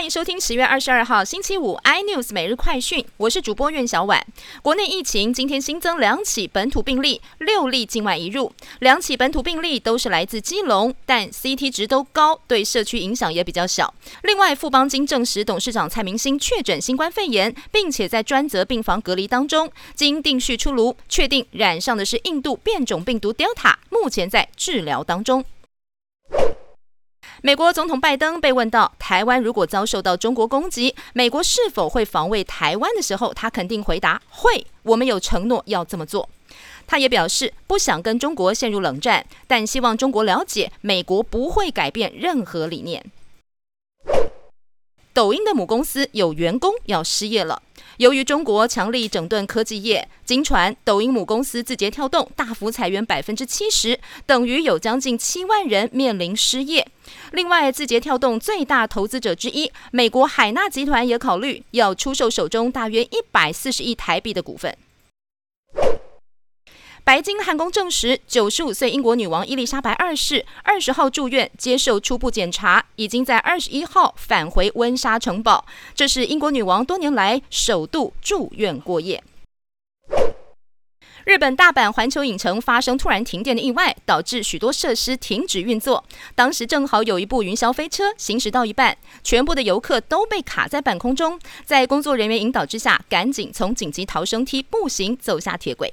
欢迎收听十月二十二号星期五 iNews 每日快讯，我是主播苑小婉。国内疫情今天新增两起本土病例，六例境外移入，两起本土病例都是来自基隆，但 CT 值都高，对社区影响也比较小。另外，富邦金证实董事长蔡明星确诊新冠肺炎，并且在专责病房隔离当中，经定序出炉，确定染上的是印度变种病毒 Delta，目前在治疗当中。美国总统拜登被问到台湾如果遭受到中国攻击，美国是否会防卫台湾的时候，他肯定回答会，我们有承诺要这么做。他也表示不想跟中国陷入冷战，但希望中国了解美国不会改变任何理念。抖音的母公司有员工要失业了。由于中国强力整顿科技业，经传抖音母公司字节跳动大幅裁员百分之七十，等于有将近七万人面临失业。另外，字节跳动最大投资者之一美国海纳集团也考虑要出售手中大约一百四十亿台币的股份。白金汉宫证实，九十五岁英国女王伊丽莎白二世二十号住院接受初步检查，已经在二十一号返回温莎城堡。这是英国女王多年来首度住院过夜。日本大阪环球影城发生突然停电的意外，导致许多设施停止运作。当时正好有一部云霄飞车行驶到一半，全部的游客都被卡在半空中，在工作人员引导之下，赶紧从紧急逃生梯步行走下铁轨。